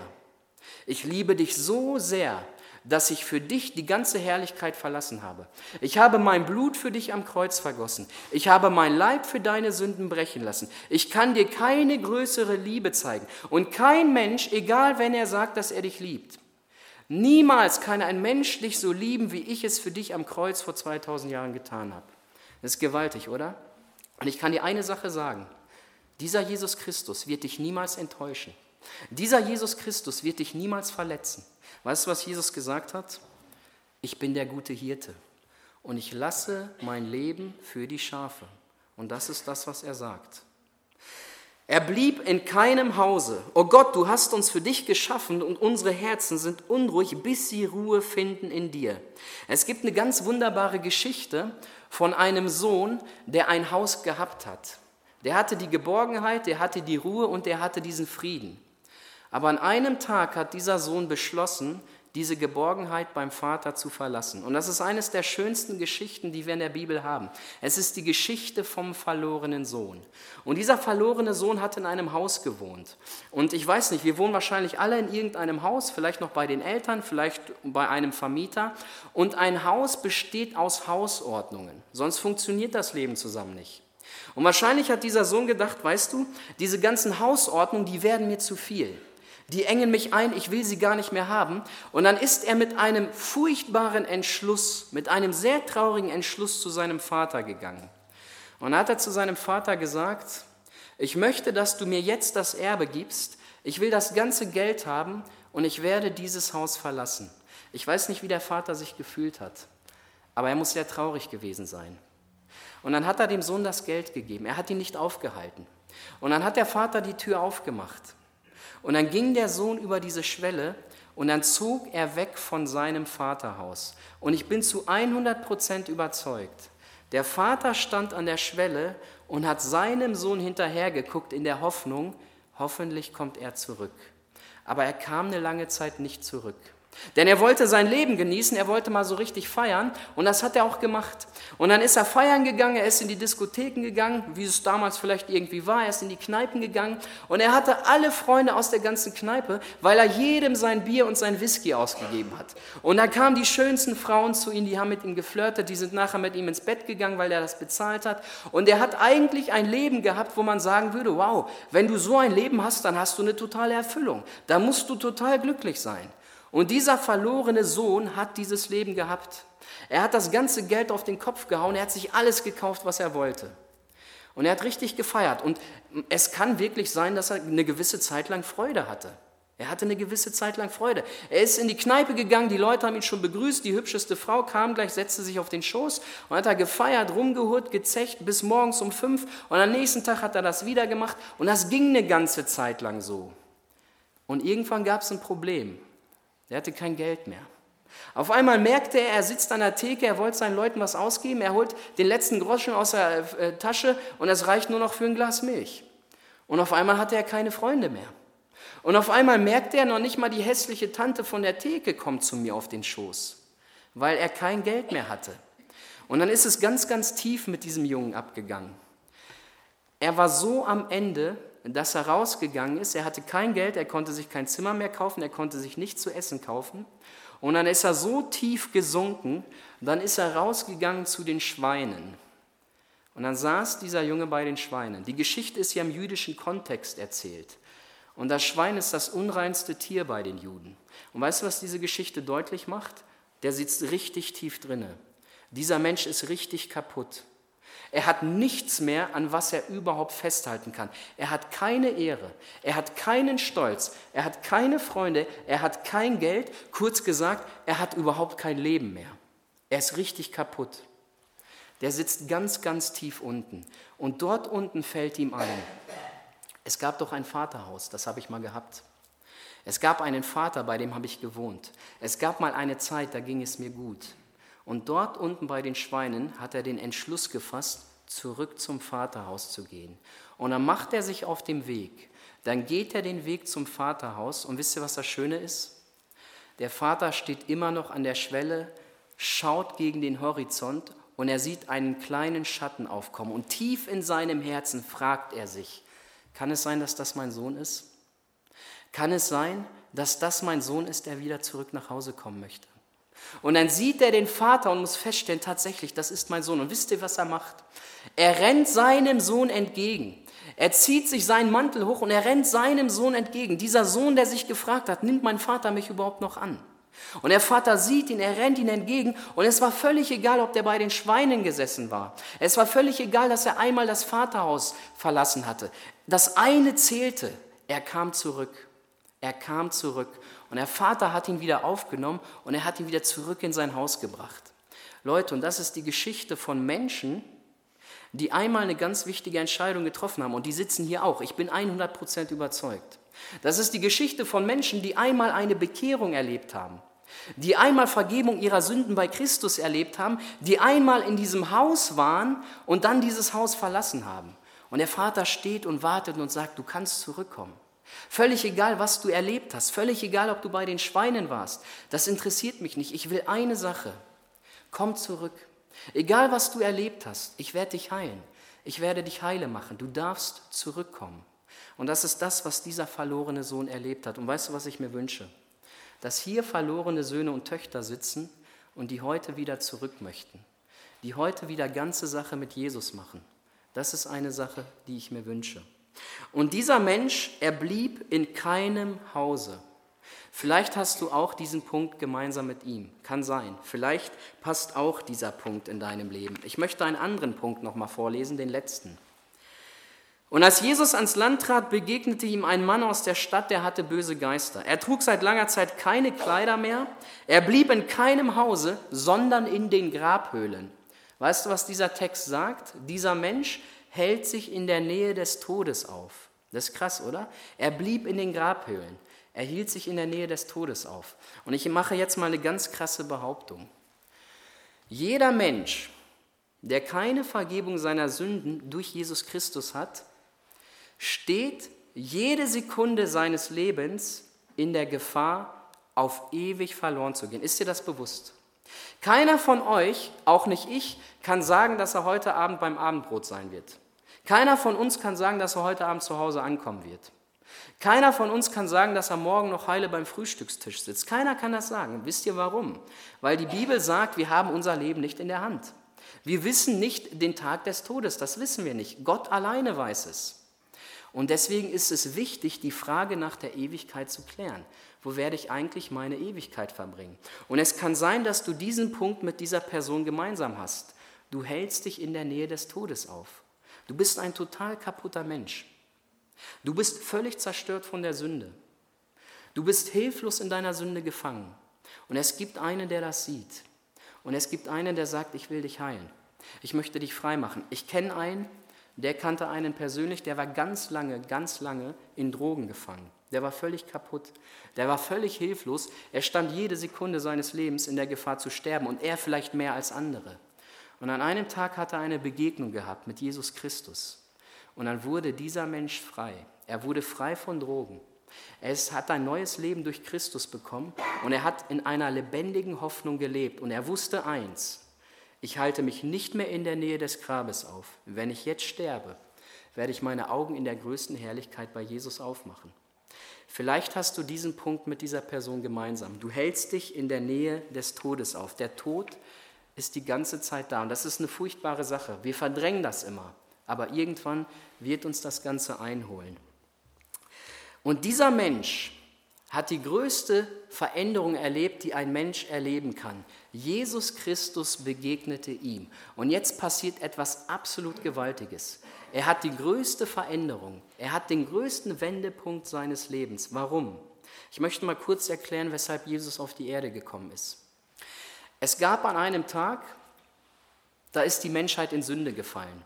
Ich liebe dich so sehr, dass ich für dich die ganze Herrlichkeit verlassen habe. Ich habe mein Blut für dich am Kreuz vergossen. Ich habe mein Leib für deine Sünden brechen lassen. Ich kann dir keine größere Liebe zeigen. Und kein Mensch, egal wenn er sagt, dass er dich liebt, niemals kann ein Mensch dich so lieben, wie ich es für dich am Kreuz vor 2000 Jahren getan habe. Das ist gewaltig, oder? Und ich kann dir eine Sache sagen. Dieser Jesus Christus wird dich niemals enttäuschen. Dieser Jesus Christus wird dich niemals verletzen. Weißt du, was Jesus gesagt hat? Ich bin der gute Hirte und ich lasse mein Leben für die Schafe. Und das ist das, was er sagt. Er blieb in keinem Hause. Oh Gott, du hast uns für dich geschaffen und unsere Herzen sind unruhig, bis sie Ruhe finden in dir. Es gibt eine ganz wunderbare Geschichte von einem Sohn, der ein Haus gehabt hat. Der hatte die Geborgenheit, der hatte die Ruhe und der hatte diesen Frieden. Aber an einem Tag hat dieser Sohn beschlossen, diese Geborgenheit beim Vater zu verlassen. Und das ist eines der schönsten Geschichten, die wir in der Bibel haben. Es ist die Geschichte vom verlorenen Sohn. Und dieser verlorene Sohn hat in einem Haus gewohnt. Und ich weiß nicht, wir wohnen wahrscheinlich alle in irgendeinem Haus, vielleicht noch bei den Eltern, vielleicht bei einem Vermieter. Und ein Haus besteht aus Hausordnungen. Sonst funktioniert das Leben zusammen nicht. Und wahrscheinlich hat dieser Sohn gedacht, weißt du, diese ganzen Hausordnungen, die werden mir zu viel die engen mich ein, ich will sie gar nicht mehr haben. Und dann ist er mit einem furchtbaren Entschluss, mit einem sehr traurigen Entschluss zu seinem Vater gegangen. Und hat er zu seinem Vater gesagt, ich möchte, dass du mir jetzt das Erbe gibst, ich will das ganze Geld haben und ich werde dieses Haus verlassen. Ich weiß nicht, wie der Vater sich gefühlt hat, aber er muss sehr traurig gewesen sein. Und dann hat er dem Sohn das Geld gegeben, er hat ihn nicht aufgehalten. Und dann hat der Vater die Tür aufgemacht. Und dann ging der Sohn über diese Schwelle und dann zog er weg von seinem Vaterhaus. Und ich bin zu 100 Prozent überzeugt, der Vater stand an der Schwelle und hat seinem Sohn hinterhergeguckt in der Hoffnung, hoffentlich kommt er zurück. Aber er kam eine lange Zeit nicht zurück. Denn er wollte sein Leben genießen, er wollte mal so richtig feiern und das hat er auch gemacht. Und dann ist er feiern gegangen, er ist in die Diskotheken gegangen, wie es damals vielleicht irgendwie war, er ist in die Kneipen gegangen und er hatte alle Freunde aus der ganzen Kneipe, weil er jedem sein Bier und sein Whisky ausgegeben hat. Und da kamen die schönsten Frauen zu ihm, die haben mit ihm geflirtet, die sind nachher mit ihm ins Bett gegangen, weil er das bezahlt hat. Und er hat eigentlich ein Leben gehabt, wo man sagen würde, wow, wenn du so ein Leben hast, dann hast du eine totale Erfüllung. Da musst du total glücklich sein. Und dieser verlorene Sohn hat dieses Leben gehabt. Er hat das ganze Geld auf den Kopf gehauen, er hat sich alles gekauft, was er wollte. Und er hat richtig gefeiert. Und es kann wirklich sein, dass er eine gewisse Zeit lang Freude hatte. Er hatte eine gewisse Zeit lang Freude. Er ist in die Kneipe gegangen, die Leute haben ihn schon begrüßt, die hübscheste Frau kam gleich, setzte sich auf den Schoß und hat er gefeiert, rumgehurt, gezecht bis morgens um fünf und am nächsten Tag hat er das wieder gemacht und das ging eine ganze Zeit lang so. Und irgendwann gab es ein Problem. Er hatte kein Geld mehr. Auf einmal merkte er, er sitzt an der Theke, er wollte seinen Leuten was ausgeben, er holt den letzten Groschen aus der äh, Tasche und es reicht nur noch für ein Glas Milch. Und auf einmal hatte er keine Freunde mehr. Und auf einmal merkte er, noch nicht mal die hässliche Tante von der Theke kommt zu mir auf den Schoß, weil er kein Geld mehr hatte. Und dann ist es ganz, ganz tief mit diesem Jungen abgegangen. Er war so am Ende, dass er rausgegangen ist. Er hatte kein Geld, er konnte sich kein Zimmer mehr kaufen, er konnte sich nichts zu essen kaufen. Und dann ist er so tief gesunken, dann ist er rausgegangen zu den Schweinen. Und dann saß dieser Junge bei den Schweinen. Die Geschichte ist ja im jüdischen Kontext erzählt. Und das Schwein ist das unreinste Tier bei den Juden. Und weißt du, was diese Geschichte deutlich macht? Der sitzt richtig tief drinne. Dieser Mensch ist richtig kaputt. Er hat nichts mehr, an was er überhaupt festhalten kann. Er hat keine Ehre, er hat keinen Stolz, er hat keine Freunde, er hat kein Geld. Kurz gesagt, er hat überhaupt kein Leben mehr. Er ist richtig kaputt. Der sitzt ganz, ganz tief unten. Und dort unten fällt ihm ein, es gab doch ein Vaterhaus, das habe ich mal gehabt. Es gab einen Vater, bei dem habe ich gewohnt. Es gab mal eine Zeit, da ging es mir gut. Und dort unten bei den Schweinen hat er den Entschluss gefasst, zurück zum Vaterhaus zu gehen. Und dann macht er sich auf den Weg. Dann geht er den Weg zum Vaterhaus. Und wisst ihr, was das Schöne ist? Der Vater steht immer noch an der Schwelle, schaut gegen den Horizont und er sieht einen kleinen Schatten aufkommen. Und tief in seinem Herzen fragt er sich, kann es sein, dass das mein Sohn ist? Kann es sein, dass das mein Sohn ist, der wieder zurück nach Hause kommen möchte? Und dann sieht er den Vater und muss feststellen, tatsächlich, das ist mein Sohn. Und wisst ihr, was er macht? Er rennt seinem Sohn entgegen. Er zieht sich seinen Mantel hoch und er rennt seinem Sohn entgegen. Dieser Sohn, der sich gefragt hat, nimmt mein Vater mich überhaupt noch an? Und der Vater sieht ihn, er rennt ihn entgegen und es war völlig egal, ob der bei den Schweinen gesessen war. Es war völlig egal, dass er einmal das Vaterhaus verlassen hatte. Das eine zählte, er kam zurück. Er kam zurück und der Vater hat ihn wieder aufgenommen und er hat ihn wieder zurück in sein Haus gebracht. Leute, und das ist die Geschichte von Menschen, die einmal eine ganz wichtige Entscheidung getroffen haben und die sitzen hier auch. Ich bin 100% überzeugt. Das ist die Geschichte von Menschen, die einmal eine Bekehrung erlebt haben, die einmal Vergebung ihrer Sünden bei Christus erlebt haben, die einmal in diesem Haus waren und dann dieses Haus verlassen haben. Und der Vater steht und wartet und sagt, du kannst zurückkommen. Völlig egal, was du erlebt hast, völlig egal, ob du bei den Schweinen warst, das interessiert mich nicht. Ich will eine Sache. Komm zurück. Egal, was du erlebt hast, ich werde dich heilen. Ich werde dich heile machen. Du darfst zurückkommen. Und das ist das, was dieser verlorene Sohn erlebt hat. Und weißt du, was ich mir wünsche? Dass hier verlorene Söhne und Töchter sitzen und die heute wieder zurück möchten. Die heute wieder ganze Sache mit Jesus machen. Das ist eine Sache, die ich mir wünsche. Und dieser Mensch, er blieb in keinem Hause. Vielleicht hast du auch diesen Punkt gemeinsam mit ihm. Kann sein. Vielleicht passt auch dieser Punkt in deinem Leben. Ich möchte einen anderen Punkt nochmal vorlesen, den letzten. Und als Jesus ans Land trat, begegnete ihm ein Mann aus der Stadt, der hatte böse Geister. Er trug seit langer Zeit keine Kleider mehr. Er blieb in keinem Hause, sondern in den Grabhöhlen. Weißt du, was dieser Text sagt? Dieser Mensch hält sich in der Nähe des Todes auf. Das ist krass, oder? Er blieb in den Grabhöhlen. Er hielt sich in der Nähe des Todes auf. Und ich mache jetzt mal eine ganz krasse Behauptung. Jeder Mensch, der keine Vergebung seiner Sünden durch Jesus Christus hat, steht jede Sekunde seines Lebens in der Gefahr, auf ewig verloren zu gehen. Ist dir das bewusst? Keiner von euch, auch nicht ich, kann sagen, dass er heute Abend beim Abendbrot sein wird. Keiner von uns kann sagen, dass er heute Abend zu Hause ankommen wird. Keiner von uns kann sagen, dass er morgen noch heile beim Frühstückstisch sitzt. Keiner kann das sagen. Wisst ihr warum? Weil die Bibel sagt, wir haben unser Leben nicht in der Hand. Wir wissen nicht den Tag des Todes, das wissen wir nicht. Gott alleine weiß es. Und deswegen ist es wichtig, die Frage nach der Ewigkeit zu klären. Wo werde ich eigentlich meine Ewigkeit verbringen? Und es kann sein, dass du diesen Punkt mit dieser Person gemeinsam hast. Du hältst dich in der Nähe des Todes auf. Du bist ein total kaputter Mensch. Du bist völlig zerstört von der Sünde. Du bist hilflos in deiner Sünde gefangen. Und es gibt einen, der das sieht. Und es gibt einen, der sagt, ich will dich heilen. Ich möchte dich frei machen. Ich kenne einen, der kannte einen persönlich, der war ganz lange, ganz lange in Drogen gefangen. Der war völlig kaputt. Der war völlig hilflos. Er stand jede Sekunde seines Lebens in der Gefahr zu sterben und er vielleicht mehr als andere. Und an einem Tag hat er eine Begegnung gehabt mit Jesus Christus. Und dann wurde dieser Mensch frei. Er wurde frei von Drogen. Er hat ein neues Leben durch Christus bekommen und er hat in einer lebendigen Hoffnung gelebt. Und er wusste eins, ich halte mich nicht mehr in der Nähe des Grabes auf. Wenn ich jetzt sterbe, werde ich meine Augen in der größten Herrlichkeit bei Jesus aufmachen. Vielleicht hast du diesen Punkt mit dieser Person gemeinsam. Du hältst dich in der Nähe des Todes auf. Der Tod ist die ganze Zeit da und das ist eine furchtbare Sache. Wir verdrängen das immer, aber irgendwann wird uns das Ganze einholen. Und dieser Mensch hat die größte Veränderung erlebt, die ein Mensch erleben kann. Jesus Christus begegnete ihm. Und jetzt passiert etwas absolut Gewaltiges. Er hat die größte Veränderung. Er hat den größten Wendepunkt seines Lebens. Warum? Ich möchte mal kurz erklären, weshalb Jesus auf die Erde gekommen ist. Es gab an einem Tag, da ist die Menschheit in Sünde gefallen.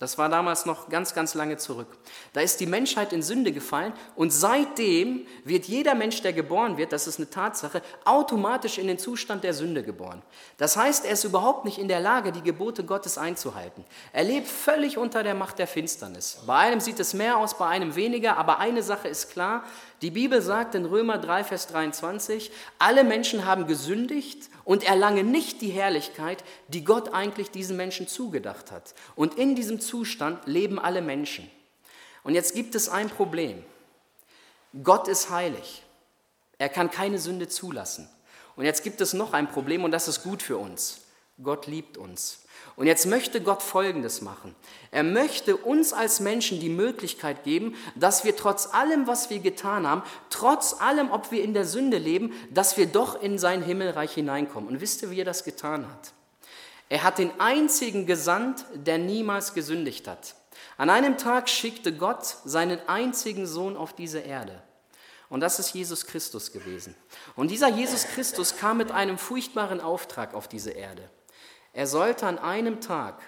Das war damals noch ganz, ganz lange zurück. Da ist die Menschheit in Sünde gefallen und seitdem wird jeder Mensch, der geboren wird, das ist eine Tatsache, automatisch in den Zustand der Sünde geboren. Das heißt, er ist überhaupt nicht in der Lage, die Gebote Gottes einzuhalten. Er lebt völlig unter der Macht der Finsternis. Bei einem sieht es mehr aus, bei einem weniger, aber eine Sache ist klar, die Bibel sagt in Römer 3, Vers 23, alle Menschen haben gesündigt und erlangen nicht die Herrlichkeit, die Gott eigentlich diesen Menschen zugedacht hat. Und in diesem Zustand leben alle Menschen. Und jetzt gibt es ein Problem. Gott ist heilig. Er kann keine Sünde zulassen. Und jetzt gibt es noch ein Problem und das ist gut für uns. Gott liebt uns. Und jetzt möchte Gott Folgendes machen. Er möchte uns als Menschen die Möglichkeit geben, dass wir trotz allem, was wir getan haben, trotz allem, ob wir in der Sünde leben, dass wir doch in sein Himmelreich hineinkommen. Und wisst ihr, wie er das getan hat? Er hat den einzigen gesandt, der niemals gesündigt hat. An einem Tag schickte Gott seinen einzigen Sohn auf diese Erde. Und das ist Jesus Christus gewesen. Und dieser Jesus Christus kam mit einem furchtbaren Auftrag auf diese Erde. Er sollte an einem Tag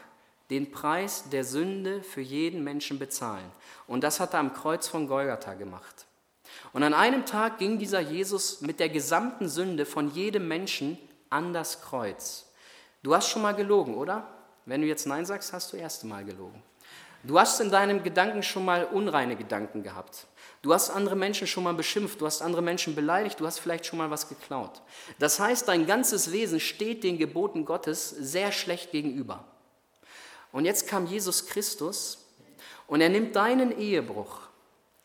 den Preis der Sünde für jeden Menschen bezahlen. Und das hat er am Kreuz von Golgatha gemacht. Und an einem Tag ging dieser Jesus mit der gesamten Sünde von jedem Menschen an das Kreuz. Du hast schon mal gelogen, oder? Wenn du jetzt Nein sagst, hast du erste Mal gelogen. Du hast in deinem Gedanken schon mal unreine Gedanken gehabt. Du hast andere Menschen schon mal beschimpft, du hast andere Menschen beleidigt, du hast vielleicht schon mal was geklaut. Das heißt, dein ganzes Wesen steht den Geboten Gottes sehr schlecht gegenüber. Und jetzt kam Jesus Christus und er nimmt deinen Ehebruch,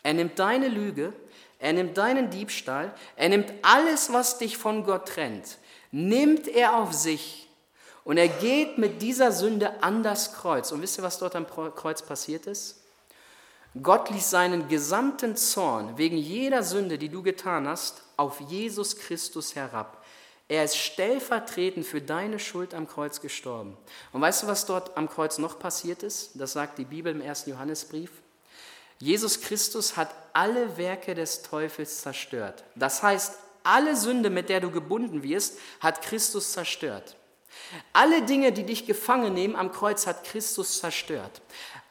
er nimmt deine Lüge, er nimmt deinen Diebstahl, er nimmt alles, was dich von Gott trennt, nimmt er auf sich und er geht mit dieser Sünde an das Kreuz. Und wisst ihr, was dort am Kreuz passiert ist? Gott ließ seinen gesamten Zorn wegen jeder Sünde, die du getan hast, auf Jesus Christus herab. Er ist stellvertretend für deine Schuld am Kreuz gestorben. Und weißt du, was dort am Kreuz noch passiert ist? Das sagt die Bibel im ersten Johannesbrief. Jesus Christus hat alle Werke des Teufels zerstört. Das heißt, alle Sünde, mit der du gebunden wirst, hat Christus zerstört. Alle Dinge, die dich gefangen nehmen am Kreuz, hat Christus zerstört.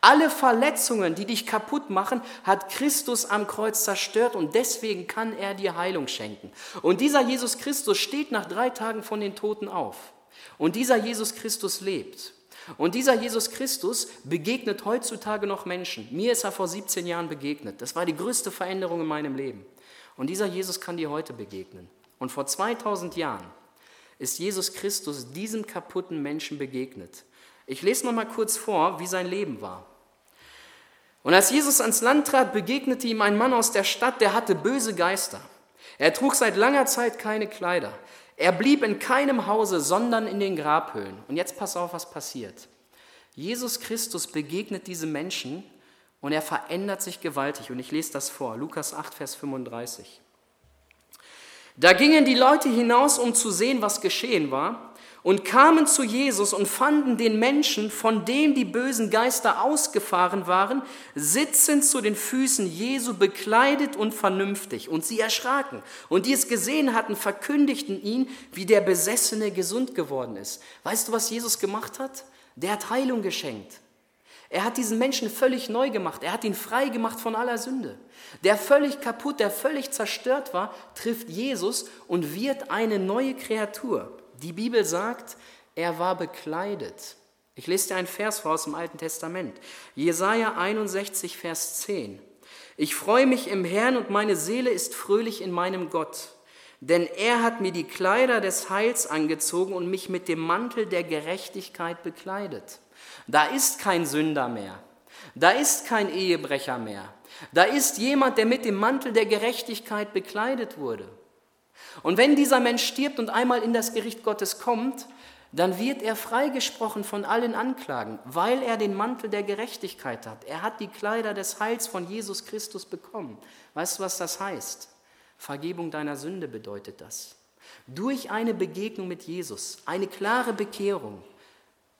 Alle Verletzungen, die dich kaputt machen, hat Christus am Kreuz zerstört und deswegen kann er dir Heilung schenken. Und dieser Jesus Christus steht nach drei Tagen von den Toten auf. Und dieser Jesus Christus lebt. Und dieser Jesus Christus begegnet heutzutage noch Menschen. Mir ist er vor 17 Jahren begegnet. Das war die größte Veränderung in meinem Leben. Und dieser Jesus kann dir heute begegnen. Und vor 2000 Jahren ist Jesus Christus diesem kaputten Menschen begegnet. Ich lese noch mal kurz vor, wie sein Leben war. Und als Jesus ans Land trat, begegnete ihm ein Mann aus der Stadt, der hatte böse Geister. Er trug seit langer Zeit keine Kleider. Er blieb in keinem Hause, sondern in den Grabhöhlen. Und jetzt pass auf, was passiert. Jesus Christus begegnet diese Menschen und er verändert sich gewaltig. Und ich lese das vor, Lukas 8, Vers 35. Da gingen die Leute hinaus, um zu sehen, was geschehen war und kamen zu Jesus und fanden den Menschen, von dem die bösen Geister ausgefahren waren, sitzend zu den Füßen Jesu, bekleidet und vernünftig. Und sie erschraken. Und die es gesehen hatten, verkündigten ihn, wie der Besessene gesund geworden ist. Weißt du, was Jesus gemacht hat? Der hat Heilung geschenkt. Er hat diesen Menschen völlig neu gemacht. Er hat ihn frei gemacht von aller Sünde. Der völlig kaputt, der völlig zerstört war, trifft Jesus und wird eine neue Kreatur. Die Bibel sagt, er war bekleidet. Ich lese dir einen Vers vor aus dem Alten Testament. Jesaja 61, Vers 10. Ich freue mich im Herrn und meine Seele ist fröhlich in meinem Gott. Denn er hat mir die Kleider des Heils angezogen und mich mit dem Mantel der Gerechtigkeit bekleidet. Da ist kein Sünder mehr. Da ist kein Ehebrecher mehr. Da ist jemand, der mit dem Mantel der Gerechtigkeit bekleidet wurde. Und wenn dieser Mensch stirbt und einmal in das Gericht Gottes kommt, dann wird er freigesprochen von allen Anklagen, weil er den Mantel der Gerechtigkeit hat. Er hat die Kleider des Heils von Jesus Christus bekommen. Weißt du, was das heißt? Vergebung deiner Sünde bedeutet das. Durch eine Begegnung mit Jesus, eine klare Bekehrung,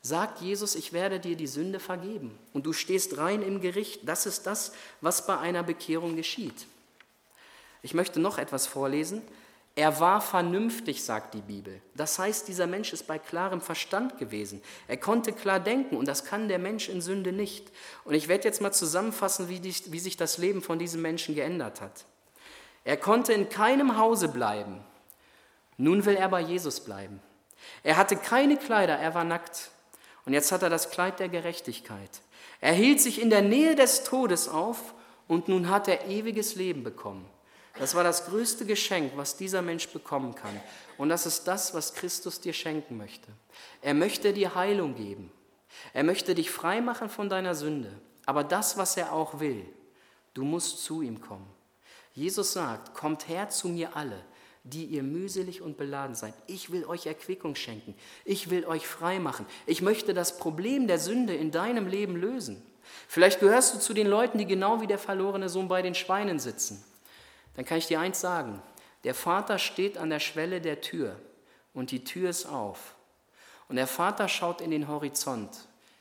sagt Jesus, ich werde dir die Sünde vergeben und du stehst rein im Gericht. Das ist das, was bei einer Bekehrung geschieht. Ich möchte noch etwas vorlesen. Er war vernünftig, sagt die Bibel. Das heißt, dieser Mensch ist bei klarem Verstand gewesen. Er konnte klar denken und das kann der Mensch in Sünde nicht. Und ich werde jetzt mal zusammenfassen, wie, die, wie sich das Leben von diesem Menschen geändert hat. Er konnte in keinem Hause bleiben. Nun will er bei Jesus bleiben. Er hatte keine Kleider, er war nackt. Und jetzt hat er das Kleid der Gerechtigkeit. Er hielt sich in der Nähe des Todes auf und nun hat er ewiges Leben bekommen. Das war das größte Geschenk, was dieser Mensch bekommen kann. Und das ist das, was Christus dir schenken möchte. Er möchte dir Heilung geben. Er möchte dich frei machen von deiner Sünde. Aber das, was er auch will, du musst zu ihm kommen. Jesus sagt, kommt her zu mir alle, die ihr mühselig und beladen seid. Ich will euch Erquickung schenken. Ich will euch frei machen. Ich möchte das Problem der Sünde in deinem Leben lösen. Vielleicht gehörst du zu den Leuten, die genau wie der verlorene Sohn bei den Schweinen sitzen dann kann ich dir eins sagen. Der Vater steht an der Schwelle der Tür und die Tür ist auf. Und der Vater schaut in den Horizont,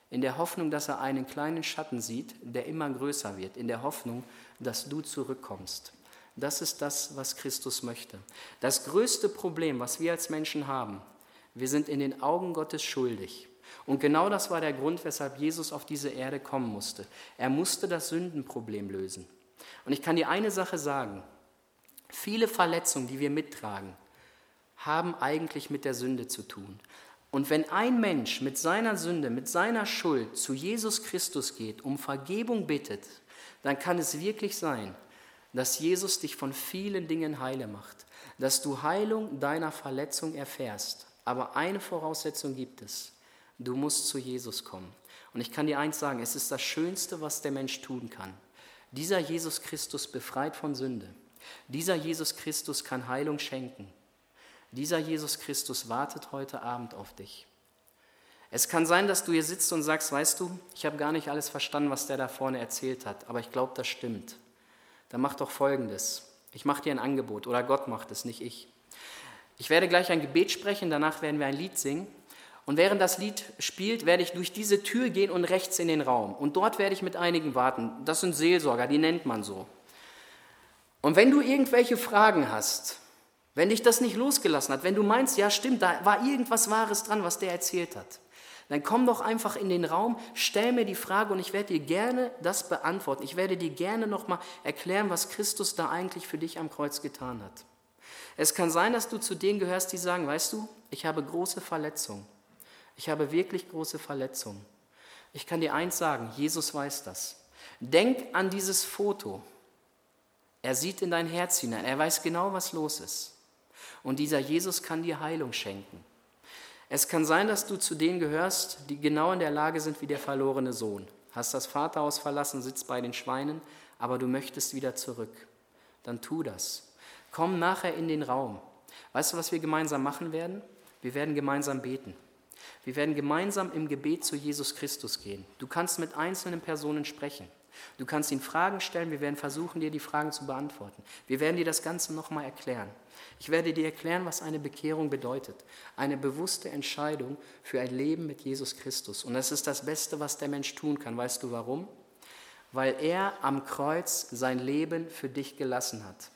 in der Hoffnung, dass er einen kleinen Schatten sieht, der immer größer wird, in der Hoffnung, dass du zurückkommst. Das ist das, was Christus möchte. Das größte Problem, was wir als Menschen haben, wir sind in den Augen Gottes schuldig. Und genau das war der Grund, weshalb Jesus auf diese Erde kommen musste. Er musste das Sündenproblem lösen. Und ich kann dir eine Sache sagen, Viele Verletzungen, die wir mittragen, haben eigentlich mit der Sünde zu tun. Und wenn ein Mensch mit seiner Sünde, mit seiner Schuld zu Jesus Christus geht, um Vergebung bittet, dann kann es wirklich sein, dass Jesus dich von vielen Dingen heile macht, dass du Heilung deiner Verletzung erfährst. Aber eine Voraussetzung gibt es. Du musst zu Jesus kommen. Und ich kann dir eins sagen, es ist das Schönste, was der Mensch tun kann. Dieser Jesus Christus befreit von Sünde. Dieser Jesus Christus kann Heilung schenken. Dieser Jesus Christus wartet heute Abend auf dich. Es kann sein, dass du hier sitzt und sagst, weißt du, ich habe gar nicht alles verstanden, was der da vorne erzählt hat, aber ich glaube, das stimmt. Dann mach doch Folgendes. Ich mache dir ein Angebot oder Gott macht es, nicht ich. Ich werde gleich ein Gebet sprechen, danach werden wir ein Lied singen. Und während das Lied spielt, werde ich durch diese Tür gehen und rechts in den Raum. Und dort werde ich mit einigen warten. Das sind Seelsorger, die nennt man so. Und wenn du irgendwelche Fragen hast, wenn dich das nicht losgelassen hat, wenn du meinst, ja stimmt, da war irgendwas Wahres dran, was der erzählt hat, dann komm doch einfach in den Raum, stell mir die Frage und ich werde dir gerne das beantworten. Ich werde dir gerne nochmal erklären, was Christus da eigentlich für dich am Kreuz getan hat. Es kann sein, dass du zu denen gehörst, die sagen, weißt du, ich habe große Verletzungen. Ich habe wirklich große Verletzungen. Ich kann dir eins sagen, Jesus weiß das. Denk an dieses Foto. Er sieht in dein Herz hinein. Er weiß genau, was los ist. Und dieser Jesus kann dir Heilung schenken. Es kann sein, dass du zu denen gehörst, die genau in der Lage sind wie der verlorene Sohn. Hast das Vaterhaus verlassen, sitzt bei den Schweinen, aber du möchtest wieder zurück. Dann tu das. Komm nachher in den Raum. Weißt du, was wir gemeinsam machen werden? Wir werden gemeinsam beten. Wir werden gemeinsam im Gebet zu Jesus Christus gehen. Du kannst mit einzelnen Personen sprechen. Du kannst ihn Fragen stellen, wir werden versuchen, dir die Fragen zu beantworten. Wir werden dir das Ganze nochmal erklären. Ich werde dir erklären, was eine Bekehrung bedeutet. Eine bewusste Entscheidung für ein Leben mit Jesus Christus. Und das ist das Beste, was der Mensch tun kann. Weißt du warum? Weil er am Kreuz sein Leben für dich gelassen hat.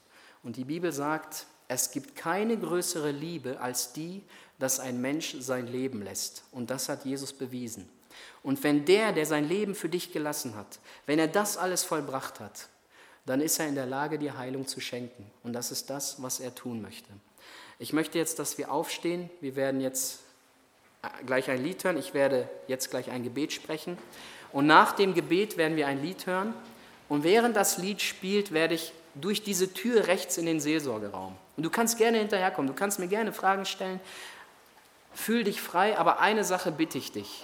Und die Bibel sagt, es gibt keine größere Liebe als die, dass ein Mensch sein Leben lässt. Und das hat Jesus bewiesen. Und wenn der, der sein Leben für dich gelassen hat, wenn er das alles vollbracht hat, dann ist er in der Lage, dir Heilung zu schenken. Und das ist das, was er tun möchte. Ich möchte jetzt, dass wir aufstehen. Wir werden jetzt äh, gleich ein Lied hören. Ich werde jetzt gleich ein Gebet sprechen. Und nach dem Gebet werden wir ein Lied hören. Und während das Lied spielt, werde ich durch diese Tür rechts in den Seelsorgeraum. Und du kannst gerne hinterherkommen. Du kannst mir gerne Fragen stellen. Fühl dich frei. Aber eine Sache bitte ich dich.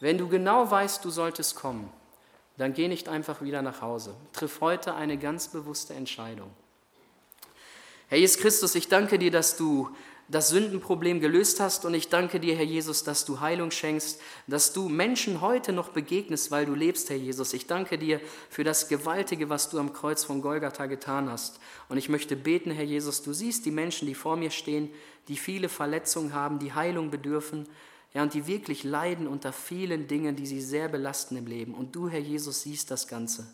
Wenn du genau weißt, du solltest kommen, dann geh nicht einfach wieder nach Hause. Triff heute eine ganz bewusste Entscheidung. Herr Jesus Christus, ich danke dir, dass du das Sündenproblem gelöst hast. Und ich danke dir, Herr Jesus, dass du Heilung schenkst, dass du Menschen heute noch begegnest, weil du lebst, Herr Jesus. Ich danke dir für das Gewaltige, was du am Kreuz von Golgatha getan hast. Und ich möchte beten, Herr Jesus, du siehst die Menschen, die vor mir stehen, die viele Verletzungen haben, die Heilung bedürfen. Ja, und die wirklich leiden unter vielen Dingen, die sie sehr belasten im Leben. Und du, Herr Jesus, siehst das Ganze.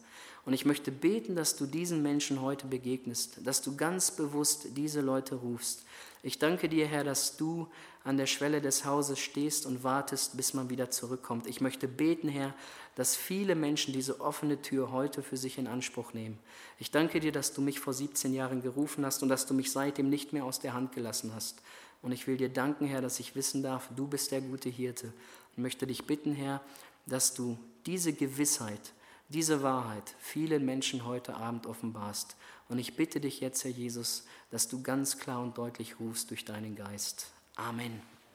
Und ich möchte beten, dass du diesen Menschen heute begegnest, dass du ganz bewusst diese Leute rufst. Ich danke dir, Herr, dass du an der Schwelle des Hauses stehst und wartest, bis man wieder zurückkommt. Ich möchte beten, Herr, dass viele Menschen diese offene Tür heute für sich in Anspruch nehmen. Ich danke dir, dass du mich vor 17 Jahren gerufen hast und dass du mich seitdem nicht mehr aus der Hand gelassen hast. Und ich will dir danken, Herr, dass ich wissen darf, du bist der gute Hirte. Und möchte dich bitten, Herr, dass du diese Gewissheit, diese Wahrheit vielen Menschen heute Abend offenbarst. Und ich bitte dich jetzt, Herr Jesus, dass du ganz klar und deutlich rufst durch deinen Geist. Amen.